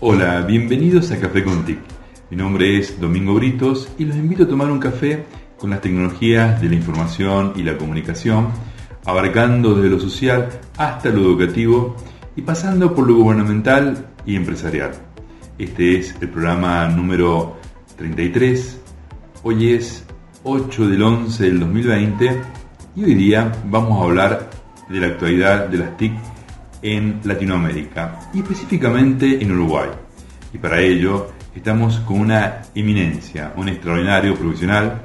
Hola, bienvenidos a Café con TIC. Mi nombre es Domingo Britos y los invito a tomar un café con las tecnologías de la información y la comunicación, abarcando desde lo social hasta lo educativo y pasando por lo gubernamental y empresarial. Este es el programa número 33. Hoy es 8 del 11 del 2020 y hoy día vamos a hablar de la actualidad de las TIC en Latinoamérica y específicamente en Uruguay. Y para ello estamos con una eminencia, un extraordinario profesional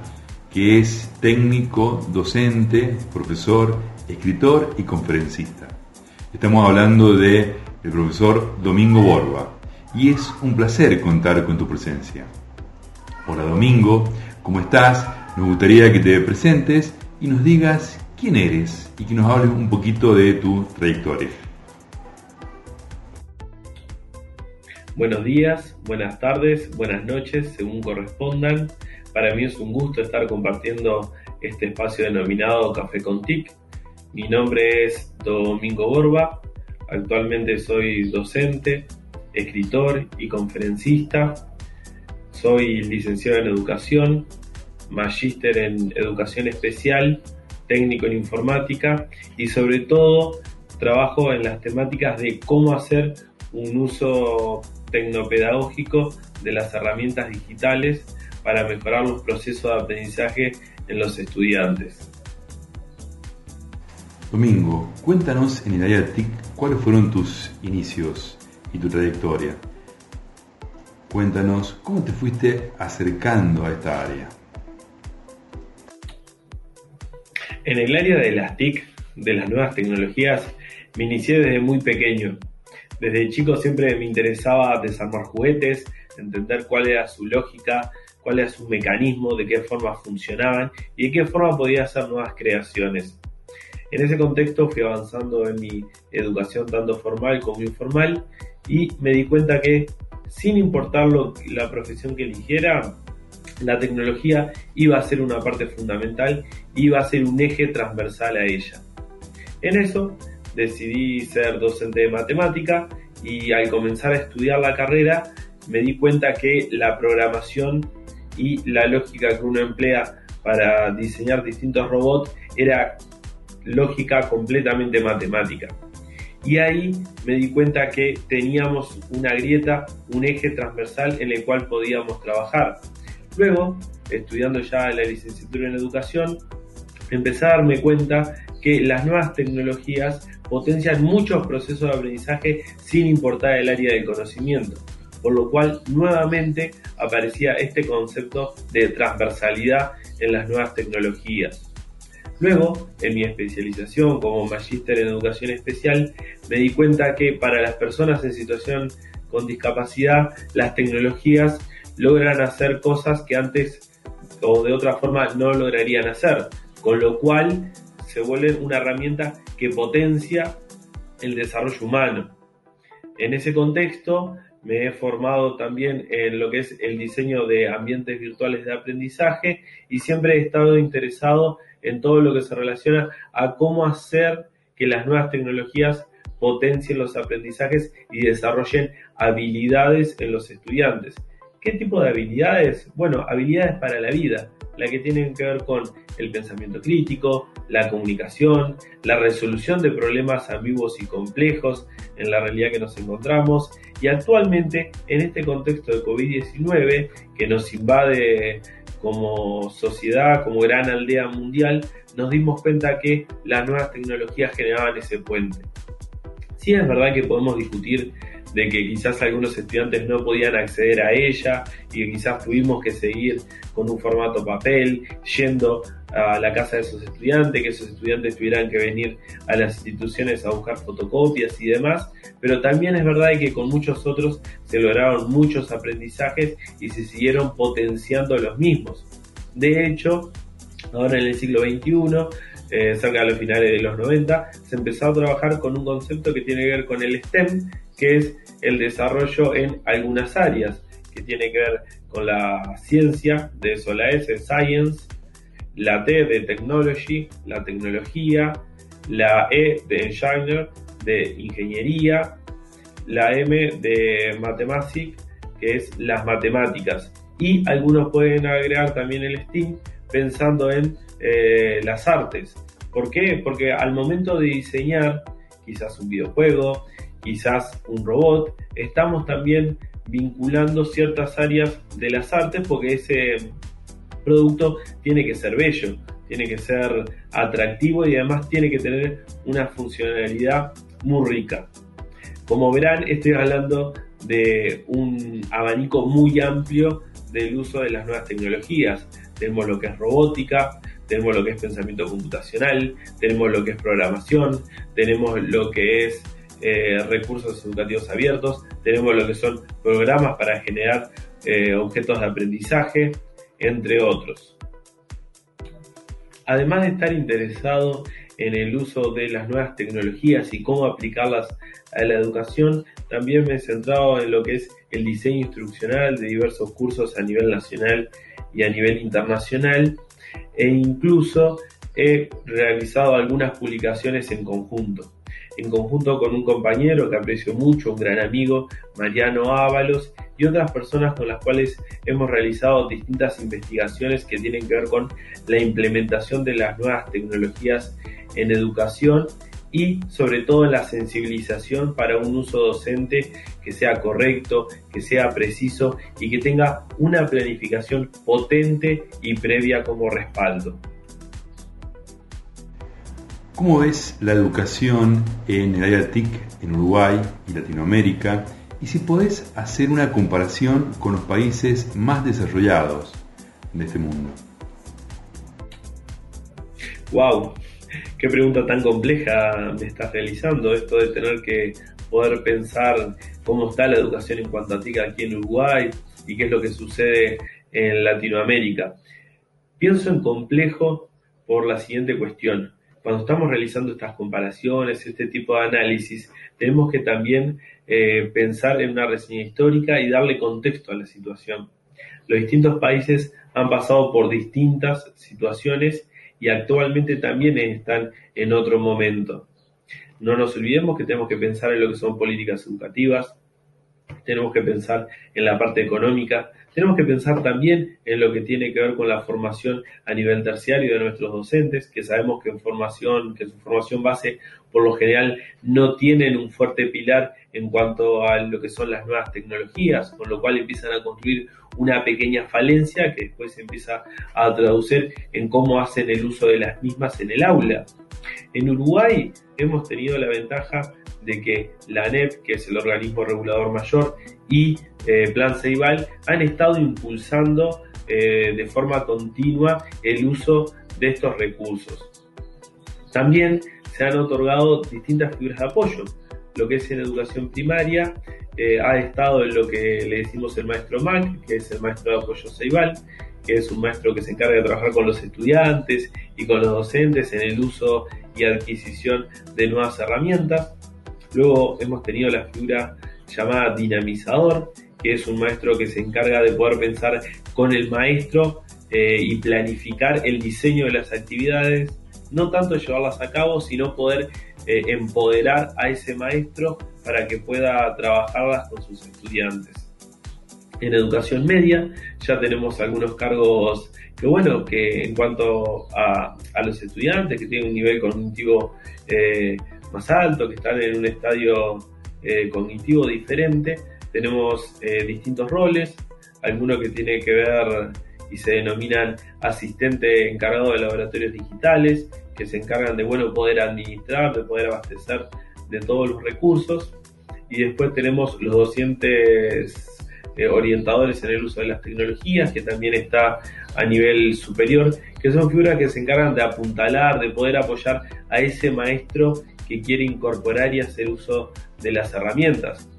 que es técnico, docente, profesor, escritor y conferencista. Estamos hablando de profesor Domingo Borba y es un placer contar con tu presencia. Hola Domingo, ¿cómo estás? Nos gustaría que te presentes y nos digas quién eres y que nos hables un poquito de tu trayectoria. Buenos días, buenas tardes, buenas noches, según correspondan. Para mí es un gusto estar compartiendo este espacio denominado Café con TIC. Mi nombre es Domingo Borba, actualmente soy docente, escritor y conferencista. Soy licenciado en educación, magíster en educación especial, técnico en informática y sobre todo trabajo en las temáticas de cómo hacer un uso tecnopedagógico de las herramientas digitales para mejorar los procesos de aprendizaje en los estudiantes. Domingo, cuéntanos en el área TIC cuáles fueron tus inicios y tu trayectoria. Cuéntanos cómo te fuiste acercando a esta área. En el área de las TIC, de las nuevas tecnologías, me inicié desde muy pequeño desde chico siempre me interesaba desarmar juguetes, entender cuál era su lógica, cuál era su mecanismo, de qué forma funcionaban y de qué forma podía hacer nuevas creaciones. En ese contexto fui avanzando en mi educación tanto formal como informal y me di cuenta que sin importar la profesión que eligiera, la tecnología iba a ser una parte fundamental, iba a ser un eje transversal a ella. En eso decidí ser docente de matemática y al comenzar a estudiar la carrera me di cuenta que la programación y la lógica que uno emplea para diseñar distintos robots era lógica completamente matemática. Y ahí me di cuenta que teníamos una grieta, un eje transversal en el cual podíamos trabajar. Luego, estudiando ya la licenciatura en educación, empecé a darme cuenta que las nuevas tecnologías potencian muchos procesos de aprendizaje sin importar el área del conocimiento, por lo cual nuevamente aparecía este concepto de transversalidad en las nuevas tecnologías. Luego, en mi especialización como magíster en educación especial, me di cuenta que para las personas en situación con discapacidad, las tecnologías logran hacer cosas que antes o de otra forma no lograrían hacer, con lo cual se vuelven una herramienta que potencia el desarrollo humano. En ese contexto me he formado también en lo que es el diseño de ambientes virtuales de aprendizaje y siempre he estado interesado en todo lo que se relaciona a cómo hacer que las nuevas tecnologías potencien los aprendizajes y desarrollen habilidades en los estudiantes. ¿Qué tipo de habilidades? Bueno, habilidades para la vida, la que tienen que ver con el pensamiento crítico, la comunicación, la resolución de problemas ambiguos y complejos en la realidad que nos encontramos y actualmente en este contexto de COVID-19 que nos invade como sociedad, como gran aldea mundial, nos dimos cuenta que las nuevas tecnologías generaban ese puente. Sí es verdad que podemos discutir de que quizás algunos estudiantes no podían acceder a ella y quizás tuvimos que seguir con un formato papel, yendo a la casa de esos estudiantes, que esos estudiantes tuvieran que venir a las instituciones a buscar fotocopias y demás, pero también es verdad que con muchos otros se lograron muchos aprendizajes y se siguieron potenciando los mismos. De hecho, ahora en el siglo XXI, eh, cerca de los finales de los 90, se empezó a trabajar con un concepto que tiene que ver con el STEM, que es el desarrollo en algunas áreas, que tiene que ver con la ciencia, de eso la S, Science, la T de Technology, la tecnología, la E de Engineer, de ingeniería, la M de Mathematics, que es las matemáticas. Y algunos pueden agregar también el STEAM pensando en eh, las artes. ¿Por qué? Porque al momento de diseñar quizás un videojuego, quizás un robot, estamos también vinculando ciertas áreas de las artes porque ese producto tiene que ser bello, tiene que ser atractivo y además tiene que tener una funcionalidad muy rica. Como verán, estoy hablando de un abanico muy amplio del uso de las nuevas tecnologías. Tenemos lo que es robótica, tenemos lo que es pensamiento computacional, tenemos lo que es programación, tenemos lo que es eh, recursos educativos abiertos, tenemos lo que son programas para generar eh, objetos de aprendizaje, entre otros. Además de estar interesado en el uso de las nuevas tecnologías y cómo aplicarlas a la educación, también me he centrado en lo que es el diseño instruccional de diversos cursos a nivel nacional y a nivel internacional e incluso he realizado algunas publicaciones en conjunto. En conjunto con un compañero que aprecio mucho, un gran amigo, Mariano Ábalos, y otras personas con las cuales hemos realizado distintas investigaciones que tienen que ver con la implementación de las nuevas tecnologías en educación y sobre todo en la sensibilización para un uso docente que sea correcto, que sea preciso y que tenga una planificación potente y previa como respaldo. ¿Cómo ves la educación en el área TIC en Uruguay y Latinoamérica? Y si podés hacer una comparación con los países más desarrollados de este mundo. ¡Wow! Qué pregunta tan compleja me estás realizando, esto de tener que poder pensar cómo está la educación en cuanto a TIC aquí en Uruguay y qué es lo que sucede en Latinoamérica. Pienso en complejo por la siguiente cuestión. Cuando estamos realizando estas comparaciones, este tipo de análisis, tenemos que también eh, pensar en una reseña histórica y darle contexto a la situación. Los distintos países han pasado por distintas situaciones y actualmente también están en otro momento. No nos olvidemos que tenemos que pensar en lo que son políticas educativas, tenemos que pensar en la parte económica, tenemos que pensar también en lo que tiene que ver con la formación a nivel terciario de nuestros docentes, que sabemos que en formación, que su formación base por lo general no tienen un fuerte pilar en cuanto a lo que son las nuevas tecnologías, con lo cual empiezan a construir una pequeña falencia que después se empieza a traducir en cómo hacen el uso de las mismas en el aula. En Uruguay hemos tenido la ventaja de que la ANEP, que es el organismo regulador mayor, y eh, Plan Ceibal han estado impulsando eh, de forma continua el uso de estos recursos. También se han otorgado distintas figuras de apoyo. Lo que es en educación primaria eh, ha estado en lo que le decimos el maestro MAC, que es el maestro de apoyo Ceibal, que es un maestro que se encarga de trabajar con los estudiantes y con los docentes en el uso y adquisición de nuevas herramientas. Luego hemos tenido la figura llamada dinamizador, que es un maestro que se encarga de poder pensar con el maestro eh, y planificar el diseño de las actividades, no tanto llevarlas a cabo, sino poder eh, empoderar a ese maestro para que pueda trabajarlas con sus estudiantes. En educación media ya tenemos algunos cargos que bueno, que en cuanto a, los estudiantes que tienen un nivel cognitivo eh, más alto, que están en un estadio eh, cognitivo diferente, tenemos eh, distintos roles, algunos que tiene que ver y se denominan asistente encargado de laboratorios digitales, que se encargan de bueno poder administrar, de poder abastecer de todos los recursos. Y después tenemos los docentes eh, orientadores en el uso de las tecnologías, que también está a nivel superior, que son figuras que se encargan de apuntalar, de poder apoyar a ese maestro que quiere incorporar y hacer uso de las herramientas.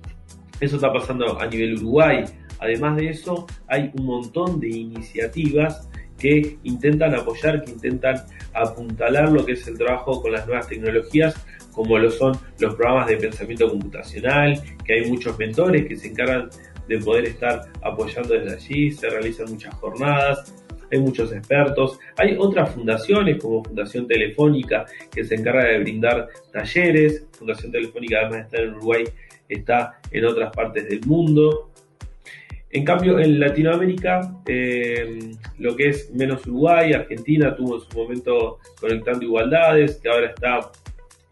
Eso está pasando a nivel Uruguay. Además de eso, hay un montón de iniciativas que intentan apoyar, que intentan apuntalar lo que es el trabajo con las nuevas tecnologías, como lo son los programas de pensamiento computacional, que hay muchos mentores que se encargan de poder estar apoyando desde allí, se realizan muchas jornadas, hay muchos expertos, hay otras fundaciones como Fundación Telefónica que se encarga de brindar talleres, Fundación Telefónica además de estar en Uruguay está en otras partes del mundo. En cambio, en Latinoamérica, eh, lo que es menos Uruguay, Argentina tuvo en su momento Conectando Igualdades, que ahora está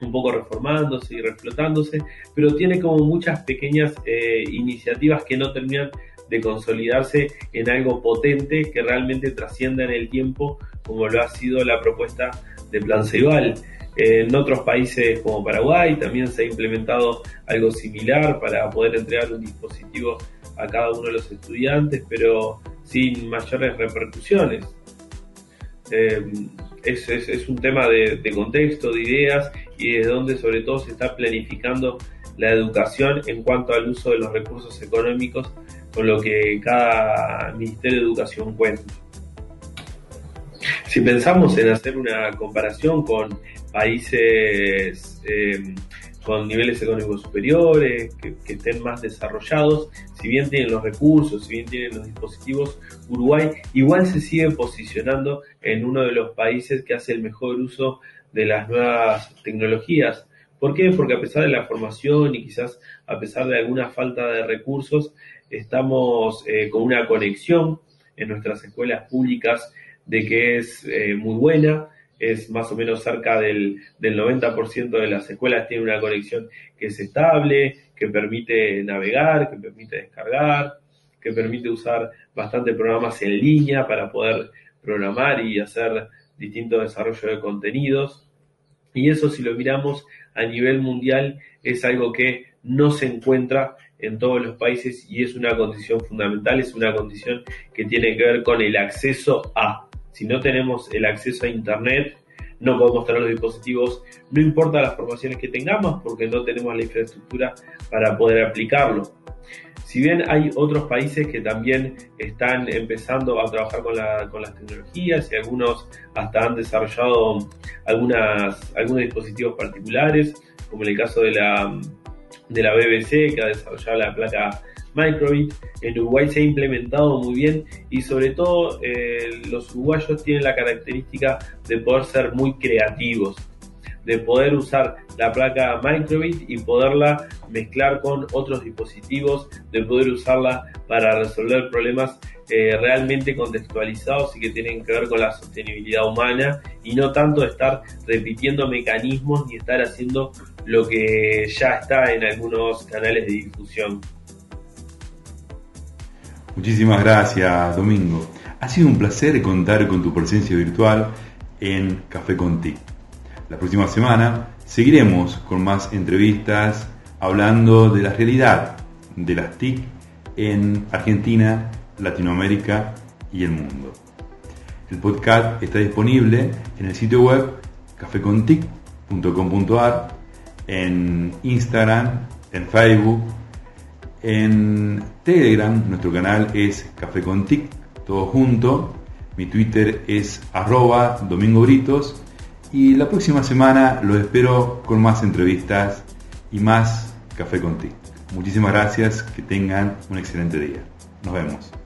un poco reformándose y reflotándose, pero tiene como muchas pequeñas eh, iniciativas que no terminan de consolidarse en algo potente que realmente trascienda en el tiempo, como lo ha sido la propuesta de Plan Ceibal. En otros países como Paraguay también se ha implementado algo similar para poder entregar un dispositivo a cada uno de los estudiantes, pero sin mayores repercusiones. Eh, es, un tema de, contexto, de ideas y de donde sobre todo se está planificando la educación en cuanto al uso de los recursos económicos con lo que cada Ministerio de Educación cuenta. Si pensamos en hacer una comparación con países eh, con niveles económicos superiores, que, estén más desarrollados, si bien tienen los recursos, si bien tienen los dispositivos, Uruguay igual se sigue posicionando en uno de los países que hace el mejor uso de las nuevas tecnologías. ¿Por qué? Porque a pesar de la formación y quizás a pesar de alguna falta de recursos, estamos eh, con una conexión en nuestras escuelas públicas de que es eh, muy buena, es más o menos cerca del, del 90% de las escuelas tiene una conexión que es estable, que permite navegar, que permite descargar, que permite usar bastantes programas en línea para poder programar y hacer distintos desarrollos de contenidos. Y eso si lo miramos a nivel mundial es algo que no se encuentra en todos los países y es una condición fundamental, es una condición que tiene que ver con el acceso a. Si no tenemos el acceso a Internet, no podemos tener los dispositivos, no importa las formaciones que tengamos, porque no tenemos la infraestructura para poder aplicarlo. Si bien hay otros países que también están empezando a trabajar con, las tecnologías y algunos hasta han desarrollado algunas, algunos dispositivos particulares, como en el caso de la, de la BBC, que ha desarrollado la placa Microbit. En Uruguay se ha implementado muy bien y sobre todo eh, los uruguayos tienen la característica de poder ser muy creativos, de poder usar la placa Microbit y poderla mezclar con otros dispositivos, de poder usarla para resolver problemas eh, realmente contextualizados y que tienen que ver con la sostenibilidad humana y no tanto estar repitiendo mecanismos ni estar haciendo lo que ya está en algunos canales de difusión. Muchísimas gracias, Domingo. Ha sido un placer contar con tu presencia virtual en Café con TIC. La próxima semana seguiremos con más entrevistas hablando de la realidad de las TIC en Argentina, Latinoamérica y el mundo. El podcast está disponible en el sitio web cafecontic.com.ar, en Instagram, en Facebook en Telegram, nuestro canal es Café con Tic, todo junto. Mi Twitter es arroba Domingo Britos. Y la próxima semana los espero con más entrevistas y más Café con Tic. Muchísimas gracias, que tengan un excelente día. Nos vemos.